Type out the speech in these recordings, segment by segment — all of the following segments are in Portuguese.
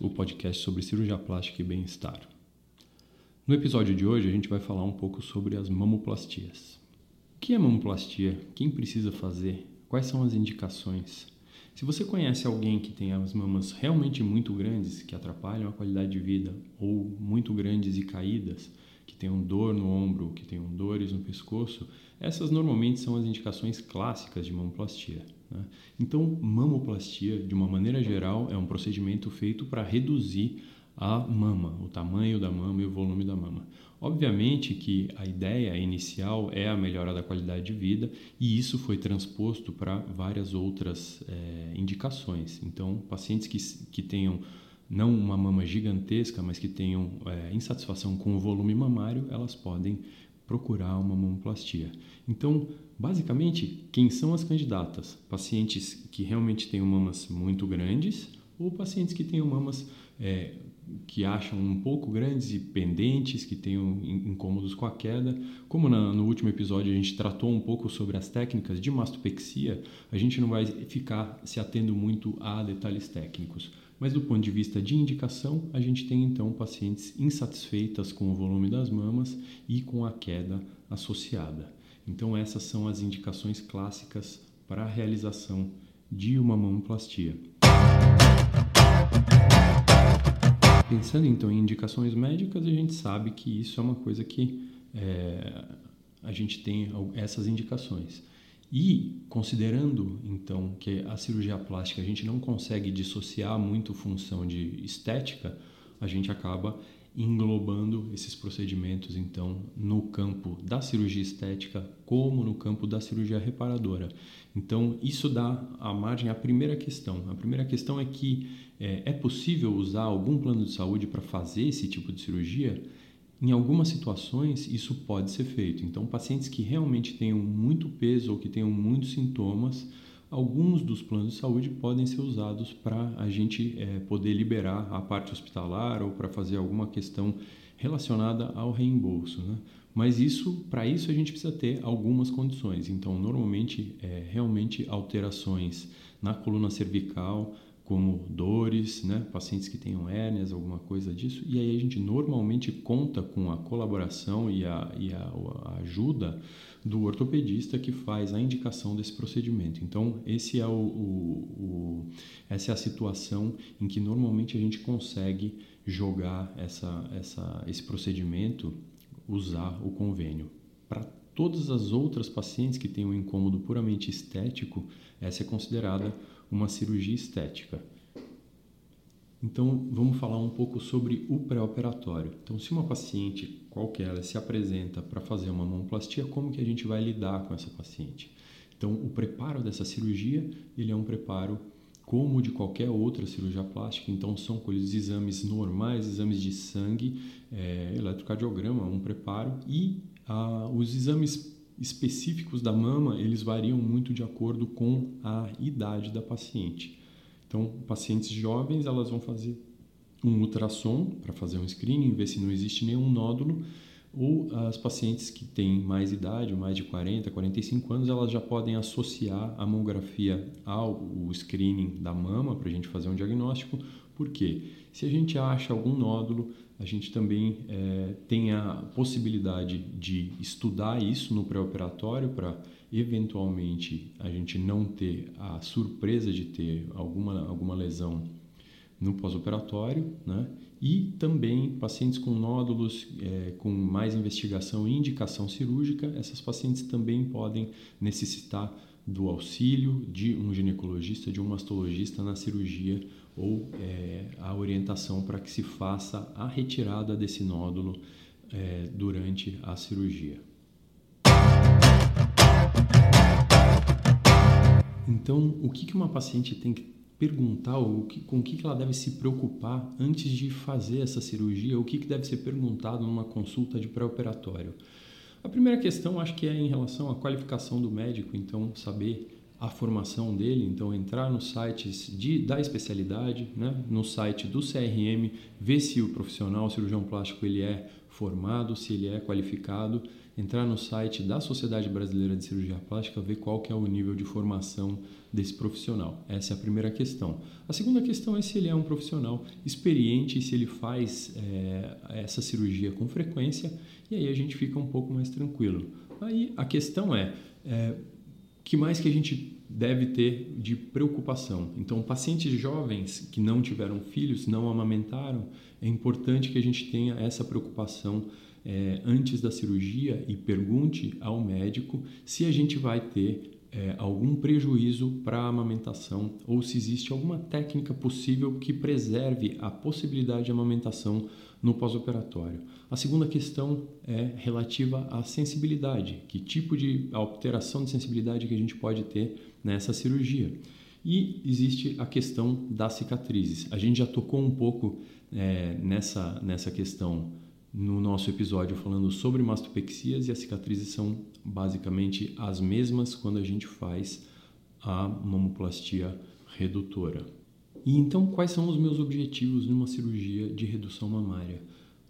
o podcast sobre cirurgia plástica e bem-estar. No episódio de hoje a gente vai falar um pouco sobre as mamoplastias. O que é mamoplastia? Quem precisa fazer? Quais são as indicações? Se você conhece alguém que tem as mamas realmente muito grandes, que atrapalham a qualidade de vida, ou muito grandes e caídas, que tenham dor no ombro, que tenham dores no pescoço, essas normalmente são as indicações clássicas de mamoplastia. Né? Então, mamoplastia, de uma maneira geral, é um procedimento feito para reduzir a mama, o tamanho da mama e o volume da mama. Obviamente que a ideia inicial é a melhora da qualidade de vida e isso foi transposto para várias outras é, indicações. Então, pacientes que, que tenham não uma mama gigantesca, mas que tenham é, insatisfação com o volume mamário, elas podem procurar uma mamoplastia. Então, basicamente, quem são as candidatas? Pacientes que realmente têm mamas muito grandes ou pacientes que tenham mamas é, que acham um pouco grandes e pendentes, que tenham incômodos com a queda. Como na, no último episódio a gente tratou um pouco sobre as técnicas de mastopexia, a gente não vai ficar se atendo muito a detalhes técnicos. Mas do ponto de vista de indicação, a gente tem então pacientes insatisfeitas com o volume das mamas e com a queda associada. Então essas são as indicações clássicas para a realização de uma mamoplastia. Pensando então em indicações médicas, a gente sabe que isso é uma coisa que é, a gente tem essas indicações. E considerando então que a cirurgia plástica a gente não consegue dissociar muito função de estética, a gente acaba englobando esses procedimentos então no campo da cirurgia estética como no campo da cirurgia reparadora. Então isso dá a margem à primeira questão. A primeira questão é que é, é possível usar algum plano de saúde para fazer esse tipo de cirurgia? Em algumas situações, isso pode ser feito. Então, pacientes que realmente tenham muito peso ou que tenham muitos sintomas, alguns dos planos de saúde podem ser usados para a gente é, poder liberar a parte hospitalar ou para fazer alguma questão relacionada ao reembolso. Né? Mas isso, para isso, a gente precisa ter algumas condições. Então, normalmente, é, realmente alterações na coluna cervical, como dores, né? pacientes que tenham hérnias, alguma coisa disso. E aí a gente normalmente conta com a colaboração e a, e a, a ajuda do ortopedista que faz a indicação desse procedimento. Então, esse é o, o, o, essa é a situação em que normalmente a gente consegue jogar essa, essa, esse procedimento, usar o convênio. Para todas as outras pacientes que têm um incômodo puramente estético, essa é considerada uma cirurgia estética. Então, vamos falar um pouco sobre o pré-operatório. Então, se uma paciente qualquer se apresenta para fazer uma mamoplastia, como que a gente vai lidar com essa paciente? Então, o preparo dessa cirurgia, ele é um preparo como de qualquer outra cirurgia plástica. Então, são colhidos exames normais, exames de sangue, é, eletrocardiograma, um preparo e ah, os exames específicos da mama, eles variam muito de acordo com a idade da paciente. Então, pacientes jovens, elas vão fazer um ultrassom para fazer um screening, ver se não existe nenhum nódulo, ou as pacientes que têm mais idade, mais de 40, 45 anos, elas já podem associar a mamografia ao screening da mama para a gente fazer um diagnóstico. Por quê? Se a gente acha algum nódulo, a gente também é, tem a possibilidade de estudar isso no pré-operatório para eventualmente a gente não ter a surpresa de ter alguma, alguma lesão no pós-operatório, né? E também pacientes com nódulos é, com mais investigação e indicação cirúrgica, essas pacientes também podem necessitar do auxílio de um ginecologista, de um mastologista na cirurgia ou é, a orientação para que se faça a retirada desse nódulo é, durante a cirurgia. Então, o que uma paciente tem que perguntar, ou com o que ela deve se preocupar antes de fazer essa cirurgia, o que deve ser perguntado numa consulta de pré-operatório? A primeira questão acho que é em relação à qualificação do médico, então saber a formação dele, então entrar nos sites de, da especialidade, né? no site do CRM, ver se o profissional o cirurgião plástico ele é formado, se ele é qualificado, entrar no site da Sociedade Brasileira de Cirurgia Plástica, ver qual que é o nível de formação desse profissional. Essa é a primeira questão. A segunda questão é se ele é um profissional experiente e se ele faz é, essa cirurgia com frequência, e aí a gente fica um pouco mais tranquilo. Aí a questão é, é que mais que a gente deve ter de preocupação? Então, pacientes jovens que não tiveram filhos, não amamentaram, é importante que a gente tenha essa preocupação é, antes da cirurgia e pergunte ao médico se a gente vai ter é, algum prejuízo para a amamentação ou se existe alguma técnica possível que preserve a possibilidade de amamentação no pós-operatório. A segunda questão é relativa à sensibilidade, que tipo de alteração de sensibilidade que a gente pode ter nessa cirurgia. E existe a questão das cicatrizes. A gente já tocou um pouco é, nessa, nessa questão no nosso episódio falando sobre mastopexias e as cicatrizes são basicamente as mesmas quando a gente faz a mamoplastia redutora. E então, quais são os meus objetivos numa cirurgia de redução mamária?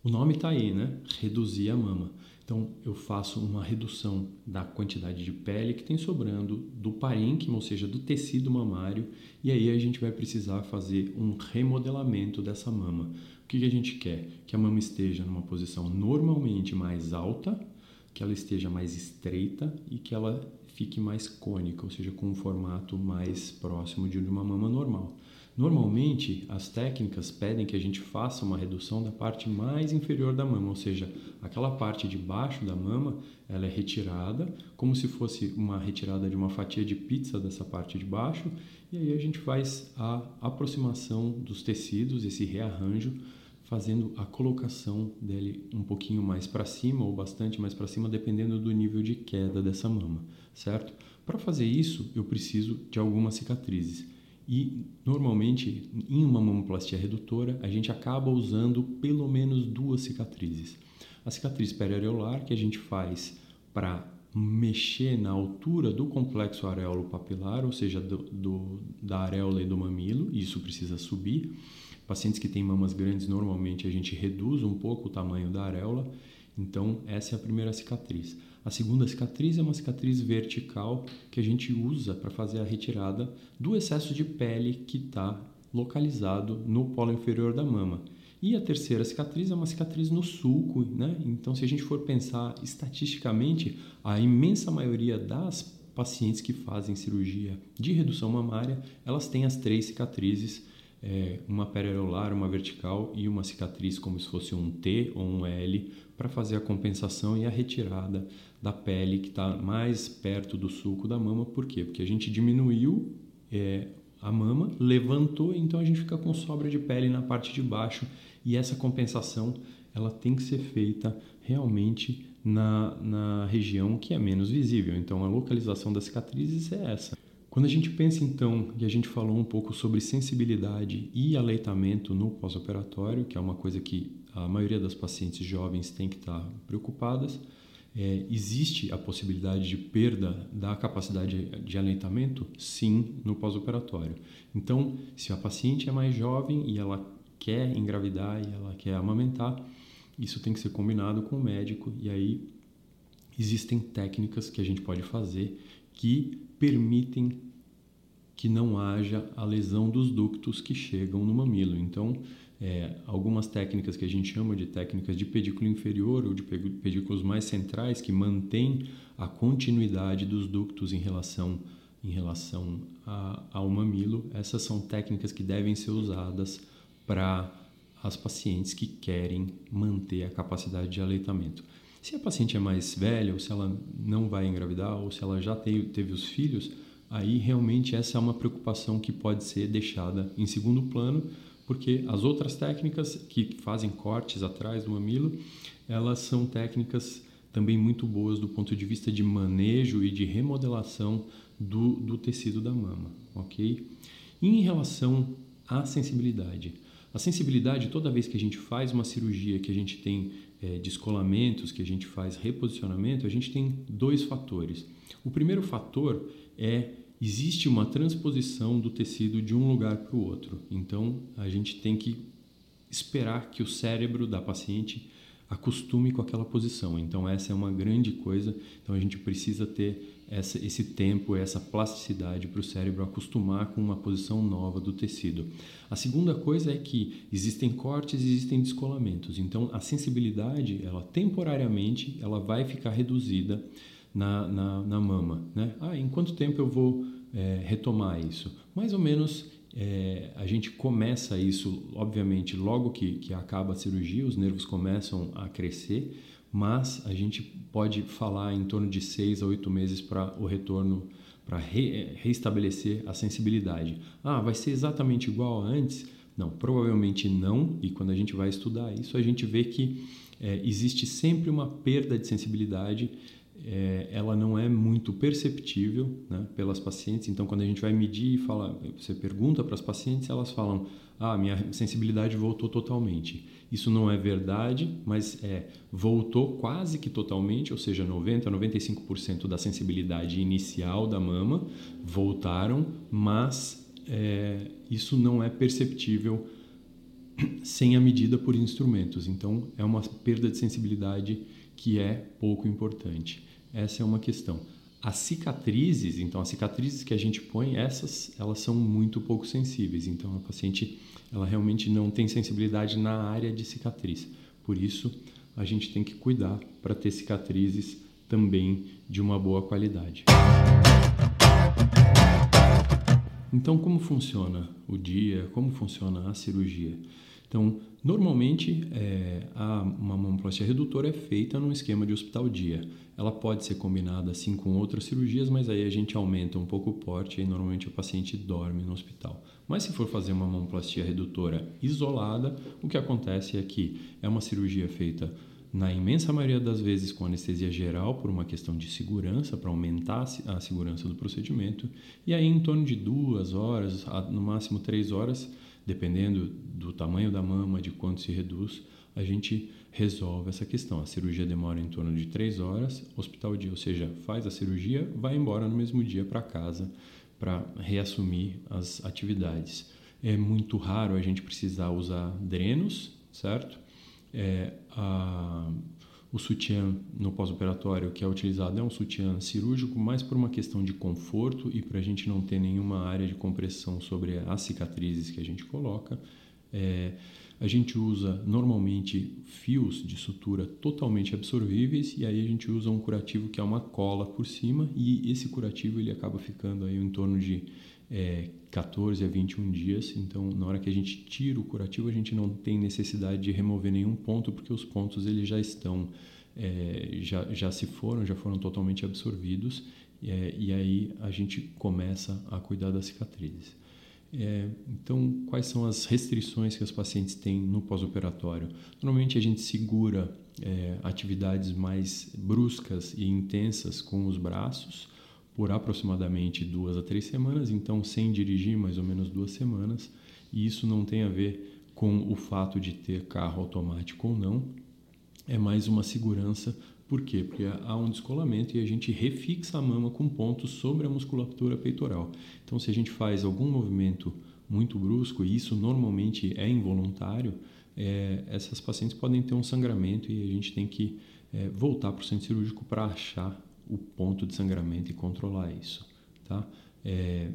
O nome está aí, né? Reduzir a mama. Então, eu faço uma redução da quantidade de pele que tem sobrando do parênquima, ou seja, do tecido mamário, e aí a gente vai precisar fazer um remodelamento dessa mama. O que, que a gente quer? Que a mama esteja numa posição normalmente mais alta, que ela esteja mais estreita e que ela fique mais cônica, ou seja, com um formato mais próximo de uma mama normal. Normalmente, as técnicas pedem que a gente faça uma redução da parte mais inferior da mama, ou seja, aquela parte de baixo da mama, ela é retirada, como se fosse uma retirada de uma fatia de pizza dessa parte de baixo, e aí a gente faz a aproximação dos tecidos, esse rearranjo, fazendo a colocação dele um pouquinho mais para cima ou bastante mais para cima, dependendo do nível de queda dessa mama, certo? Para fazer isso, eu preciso de algumas cicatrizes. E normalmente em uma mamoplastia redutora a gente acaba usando pelo menos duas cicatrizes. A cicatriz periareolar que a gente faz para mexer na altura do complexo areolo papilar, ou seja, do, do, da areola e do mamilo, isso precisa subir. Pacientes que têm mamas grandes, normalmente a gente reduz um pouco o tamanho da areola, então essa é a primeira cicatriz. A segunda cicatriz é uma cicatriz vertical que a gente usa para fazer a retirada do excesso de pele que está localizado no polo inferior da mama. E a terceira cicatriz é uma cicatriz no sulco, né? Então, se a gente for pensar estatisticamente, a imensa maioria das pacientes que fazem cirurgia de redução mamária, elas têm as três cicatrizes, é, uma periareolar, uma vertical e uma cicatriz como se fosse um T ou um L, para fazer a compensação e a retirada da pele que está mais perto do sulco da mama. Por quê? Porque a gente diminuiu é, a mama, levantou, então a gente fica com sobra de pele na parte de baixo e essa compensação ela tem que ser feita realmente na, na região que é menos visível. Então a localização das cicatrizes é essa. Quando a gente pensa então, e a gente falou um pouco sobre sensibilidade e aleitamento no pós-operatório, que é uma coisa que a maioria das pacientes jovens tem que estar preocupadas, é, existe a possibilidade de perda da capacidade de aleitamento? Sim, no pós-operatório. Então, se a paciente é mais jovem e ela quer engravidar e ela quer amamentar, isso tem que ser combinado com o médico e aí existem técnicas que a gente pode fazer que permitem que não haja a lesão dos ductos que chegam no mamilo. Então, é, algumas técnicas que a gente chama de técnicas de pedículo inferior ou de pedículos mais centrais que mantêm a continuidade dos ductos em relação em relação a, ao mamilo, essas são técnicas que devem ser usadas para as pacientes que querem manter a capacidade de aleitamento. Se a paciente é mais velha, ou se ela não vai engravidar, ou se ela já teve, teve os filhos, aí realmente essa é uma preocupação que pode ser deixada em segundo plano, porque as outras técnicas que fazem cortes atrás do mamilo, elas são técnicas também muito boas do ponto de vista de manejo e de remodelação do, do tecido da mama, ok? E em relação à sensibilidade, a sensibilidade, toda vez que a gente faz uma cirurgia, que a gente tem é, descolamentos, que a gente faz reposicionamento, a gente tem dois fatores. O primeiro fator é existe uma transposição do tecido de um lugar para o outro. Então, a gente tem que esperar que o cérebro da paciente acostume com aquela posição. Então, essa é uma grande coisa. Então, a gente precisa ter essa, esse tempo, essa plasticidade para o cérebro acostumar com uma posição nova do tecido. A segunda coisa é que existem cortes existem descolamentos. Então, a sensibilidade, ela temporariamente, ela vai ficar reduzida na, na, na mama. Né? Ah, em quanto tempo eu vou é, retomar isso? Mais ou menos é, a gente começa isso, obviamente, logo que, que acaba a cirurgia, os nervos começam a crescer, mas a gente pode falar em torno de seis a oito meses para o retorno, para re, reestabelecer a sensibilidade. Ah, vai ser exatamente igual a antes? Não, provavelmente não, e quando a gente vai estudar isso, a gente vê que é, existe sempre uma perda de sensibilidade é, ela não é muito perceptível né, pelas pacientes. Então, quando a gente vai medir e fala, você pergunta para as pacientes, elas falam: "Ah, minha sensibilidade voltou totalmente". Isso não é verdade, mas é voltou quase que totalmente, ou seja, 90 95% da sensibilidade inicial da mama voltaram, mas é, isso não é perceptível sem a medida por instrumentos. Então, é uma perda de sensibilidade que é pouco importante. Essa é uma questão. As cicatrizes, então as cicatrizes que a gente põe, essas elas são muito pouco sensíveis. Então a paciente ela realmente não tem sensibilidade na área de cicatriz. Por isso a gente tem que cuidar para ter cicatrizes também de uma boa qualidade. Então como funciona o dia? Como funciona a cirurgia? Então, normalmente, é, a, uma mamoplastia redutora é feita num esquema de hospital-dia. Ela pode ser combinada assim com outras cirurgias, mas aí a gente aumenta um pouco o porte e normalmente o paciente dorme no hospital. Mas se for fazer uma mamoplastia redutora isolada, o que acontece é que é uma cirurgia feita na imensa maioria das vezes com anestesia geral por uma questão de segurança, para aumentar a segurança do procedimento, e aí em torno de duas horas, no máximo três horas, dependendo do tamanho da mama, de quanto se reduz, a gente resolve essa questão. A cirurgia demora em torno de três horas, hospital dia, ou seja, faz a cirurgia, vai embora no mesmo dia para casa para reassumir as atividades. É muito raro a gente precisar usar drenos, certo? É, a, o sutiã no pós-operatório que é utilizado é um sutiã cirúrgico, mais por uma questão de conforto e para a gente não ter nenhuma área de compressão sobre as cicatrizes que a gente coloca. É, a gente usa normalmente fios de sutura totalmente absorvíveis e aí a gente usa um curativo que é uma cola por cima e esse curativo ele acaba ficando aí em torno de é, 14 a 21 dias. Então, na hora que a gente tira o curativo, a gente não tem necessidade de remover nenhum ponto, porque os pontos eles já estão, é, já, já se foram, já foram totalmente absorvidos. É, e aí a gente começa a cuidar das cicatrizes. É, então, quais são as restrições que os pacientes têm no pós-operatório? Normalmente a gente segura é, atividades mais bruscas e intensas com os braços, por aproximadamente duas a três semanas, então sem dirigir mais ou menos duas semanas. E isso não tem a ver com o fato de ter carro automático ou não, é mais uma segurança. Por quê? Porque há um descolamento e a gente refixa a mama com pontos sobre a musculatura peitoral. Então, se a gente faz algum movimento muito brusco, e isso normalmente é involuntário, é, essas pacientes podem ter um sangramento e a gente tem que é, voltar para o centro cirúrgico para achar o ponto de sangramento e controlar isso. Tá? É,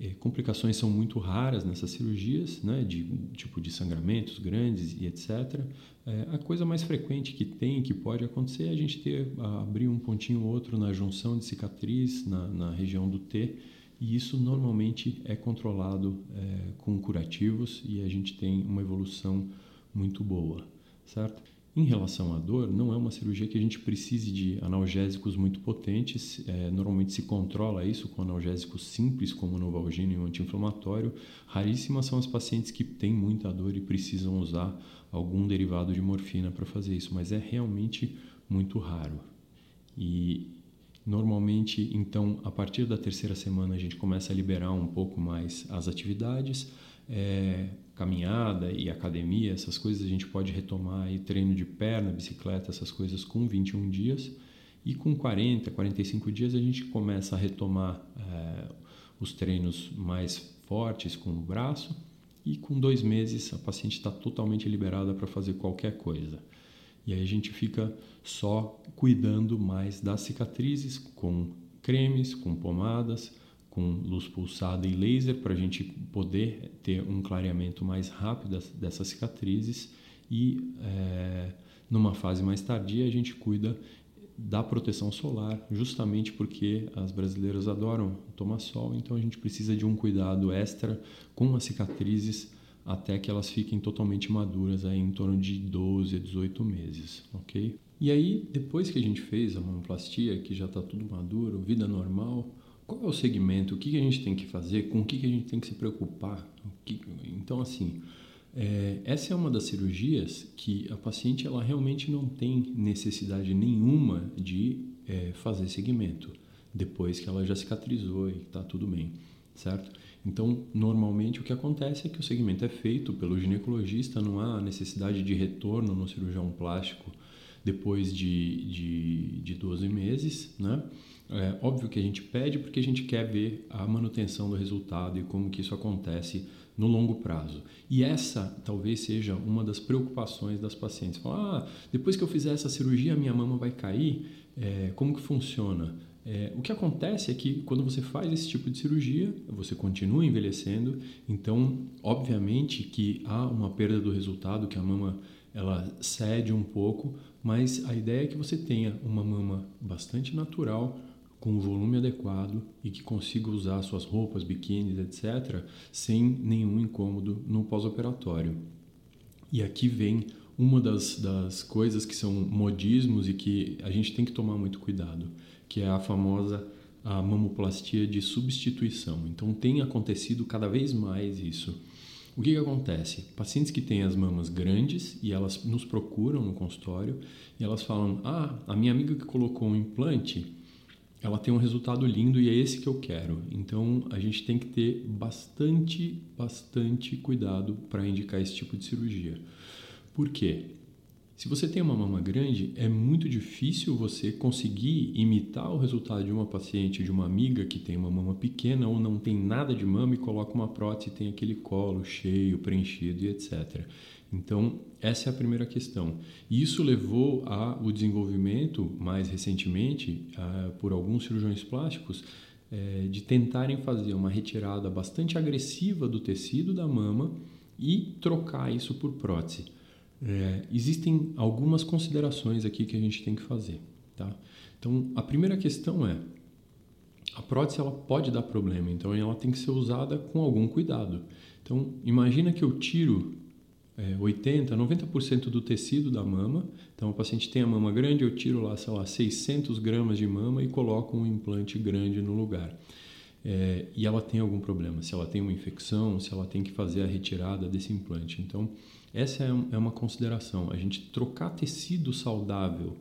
é, complicações são muito raras nessas cirurgias, né, de tipo de sangramentos grandes e etc. É, a coisa mais frequente que tem, que pode acontecer, é a gente ter abrir um pontinho ou outro na junção de cicatriz, na, na região do T, e isso normalmente é controlado é, com curativos e a gente tem uma evolução muito boa, certo? Em relação à dor, não é uma cirurgia que a gente precise de analgésicos muito potentes. É, normalmente se controla isso com analgésicos simples, como Novalgina e o anti-inflamatório. Raríssimas são as pacientes que têm muita dor e precisam usar algum derivado de morfina para fazer isso, mas é realmente muito raro. E normalmente, então, a partir da terceira semana, a gente começa a liberar um pouco mais as atividades. É, caminhada e academia, essas coisas a gente pode retomar aí treino de perna, bicicleta, essas coisas com 21 dias. E com 40, 45 dias a gente começa a retomar é, os treinos mais fortes com o braço e com dois meses a paciente está totalmente liberada para fazer qualquer coisa. E aí a gente fica só cuidando mais das cicatrizes com cremes, com pomadas, com luz pulsada e laser para a gente poder ter um clareamento mais rápido dessas cicatrizes e é, numa fase mais tardia a gente cuida da proteção solar, justamente porque as brasileiras adoram tomar sol, então a gente precisa de um cuidado extra com as cicatrizes até que elas fiquem totalmente maduras aí em torno de 12 a 18 meses, ok? E aí, depois que a gente fez a mamoplastia, que já está tudo maduro, vida normal, qual é o segmento? O que a gente tem que fazer? Com o que a gente tem que se preocupar? Então, assim, é, essa é uma das cirurgias que a paciente ela realmente não tem necessidade nenhuma de é, fazer segmento depois que ela já cicatrizou e está tudo bem, certo? Então, normalmente o que acontece é que o segmento é feito pelo ginecologista, não há necessidade de retorno no cirurgião plástico depois de, de, de 12 meses, né? É óbvio que a gente pede porque a gente quer ver a manutenção do resultado e como que isso acontece no longo prazo. E essa talvez seja uma das preocupações das pacientes. Falar, ah, depois que eu fizer essa cirurgia, minha mama vai cair? É, como que funciona? É, o que acontece é que quando você faz esse tipo de cirurgia, você continua envelhecendo, então, obviamente que há uma perda do resultado, que a mama ela cede um pouco, mas a ideia é que você tenha uma mama bastante natural, com o volume adequado e que consiga usar suas roupas, biquínis, etc., sem nenhum incômodo no pós-operatório. E aqui vem uma das, das coisas que são modismos e que a gente tem que tomar muito cuidado, que é a famosa a mamoplastia de substituição. Então tem acontecido cada vez mais isso. O que, que acontece? Pacientes que têm as mamas grandes e elas nos procuram no consultório e elas falam: Ah, a minha amiga que colocou um implante ela tem um resultado lindo e é esse que eu quero. Então a gente tem que ter bastante, bastante cuidado para indicar esse tipo de cirurgia. Por quê? Se você tem uma mama grande, é muito difícil você conseguir imitar o resultado de uma paciente, de uma amiga que tem uma mama pequena ou não tem nada de mama e coloca uma prótese e tem aquele colo cheio, preenchido e etc. Então, essa é a primeira questão. E isso levou ao desenvolvimento, mais recentemente, por alguns cirurgiões plásticos, é, de tentarem fazer uma retirada bastante agressiva do tecido da mama e trocar isso por prótese. É, existem algumas considerações aqui que a gente tem que fazer. Tá? Então, a primeira questão é: a prótese ela pode dar problema, então ela tem que ser usada com algum cuidado. Então, imagina que eu tiro é, 80, 90% do tecido da mama. Então, o paciente tem a mama grande, eu tiro lá, sei lá, 600 gramas de mama e coloco um implante grande no lugar. É, e ela tem algum problema, se ela tem uma infecção, se ela tem que fazer a retirada desse implante. Então, essa é, é uma consideração. A gente trocar tecido saudável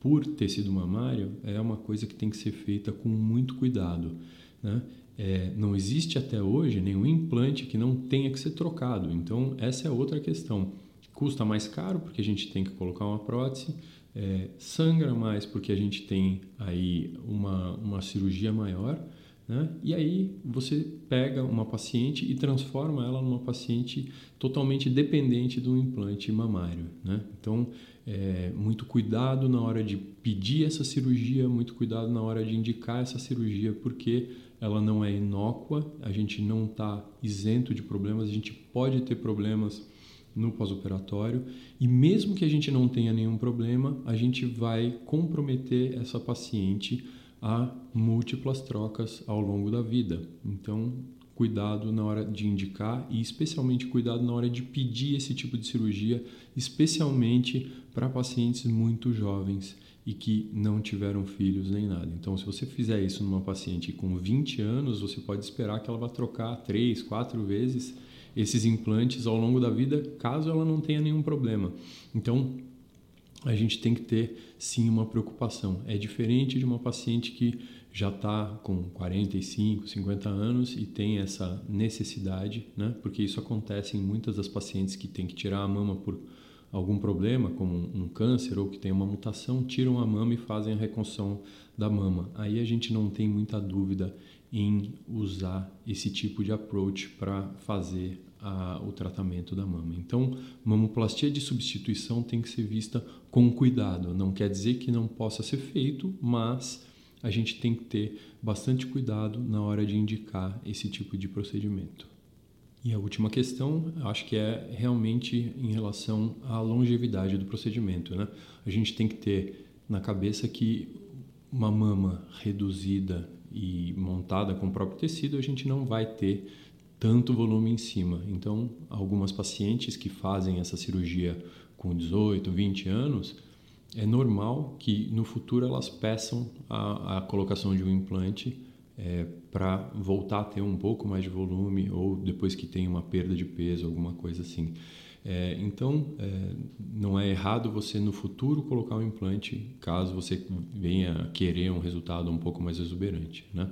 por tecido mamário é uma coisa que tem que ser feita com muito cuidado. Né? É, não existe até hoje nenhum implante que não tenha que ser trocado. Então, essa é outra questão. Custa mais caro porque a gente tem que colocar uma prótese, é, sangra mais porque a gente tem aí uma, uma cirurgia maior. Né? E aí você pega uma paciente e transforma ela numa paciente totalmente dependente do implante mamário. Né? Então, é, muito cuidado na hora de pedir essa cirurgia, muito cuidado na hora de indicar essa cirurgia, porque ela não é inócua, a gente não está isento de problemas, a gente pode ter problemas no pós-operatório e mesmo que a gente não tenha nenhum problema, a gente vai comprometer essa paciente a múltiplas trocas ao longo da vida. Então, cuidado na hora de indicar e especialmente cuidado na hora de pedir esse tipo de cirurgia, especialmente para pacientes muito jovens e que não tiveram filhos nem nada. Então, se você fizer isso numa paciente com 20 anos, você pode esperar que ela vá trocar três, quatro vezes esses implantes ao longo da vida, caso ela não tenha nenhum problema. Então, a gente tem que ter sim uma preocupação. É diferente de uma paciente que já está com 45, 50 anos e tem essa necessidade, né? Porque isso acontece em muitas das pacientes que têm que tirar a mama por algum problema, como um câncer ou que tem uma mutação, tiram a mama e fazem a reconstrução da mama. Aí a gente não tem muita dúvida em usar esse tipo de approach para fazer a, o tratamento da mama. Então, mamoplastia de substituição tem que ser vista com cuidado. Não quer dizer que não possa ser feito, mas a gente tem que ter bastante cuidado na hora de indicar esse tipo de procedimento. E a última questão, acho que é realmente em relação à longevidade do procedimento. Né? A gente tem que ter na cabeça que uma mama reduzida e montada com o próprio tecido, a gente não vai ter tanto volume em cima. Então, algumas pacientes que fazem essa cirurgia com 18, 20 anos, é normal que no futuro elas peçam a, a colocação de um implante é, para voltar a ter um pouco mais de volume ou depois que tem uma perda de peso, alguma coisa assim. É, então, é, não é errado você no futuro colocar um implante caso você venha querer um resultado um pouco mais exuberante. Né?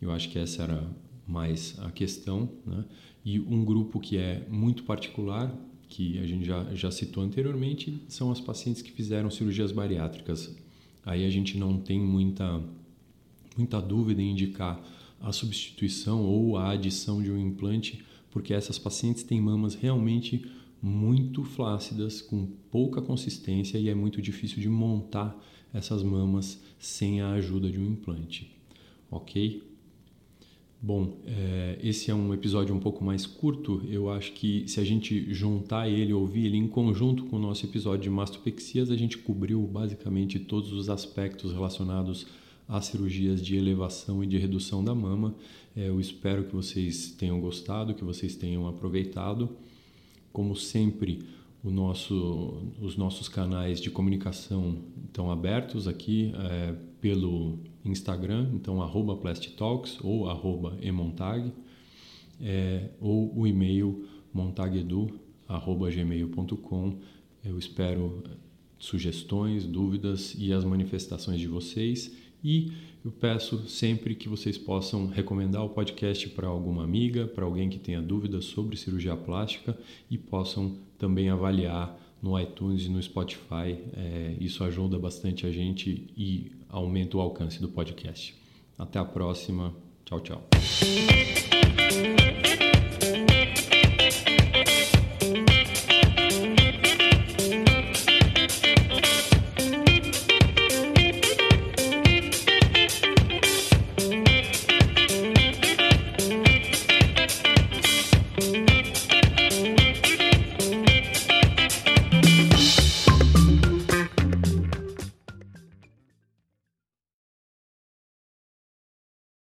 Eu acho que essa era mais a questão. Né? E um grupo que é muito particular, que a gente já, já citou anteriormente, são as pacientes que fizeram cirurgias bariátricas. Aí a gente não tem muita muita dúvida em indicar a substituição ou a adição de um implante, porque essas pacientes têm mamas realmente muito flácidas, com pouca consistência e é muito difícil de montar essas mamas sem a ajuda de um implante. Ok? Bom, é, esse é um episódio um pouco mais curto. Eu acho que se a gente juntar ele, ouvir ele em conjunto com o nosso episódio de mastopexias, a gente cobriu basicamente todos os aspectos relacionados às cirurgias de elevação e de redução da mama. É, eu espero que vocês tenham gostado, que vocês tenham aproveitado. Como sempre, nosso, os nossos canais de comunicação estão abertos aqui é, pelo Instagram, então arroba Plastitalks ou arroba emontag, é, ou o e-mail montagedu.gmail.com. Eu espero sugestões, dúvidas e as manifestações de vocês. E eu peço sempre que vocês possam recomendar o podcast para alguma amiga, para alguém que tenha dúvidas sobre cirurgia plástica e possam também avaliar no iTunes e no Spotify. É, isso ajuda bastante a gente e aumenta o alcance do podcast. Até a próxima. Tchau, tchau.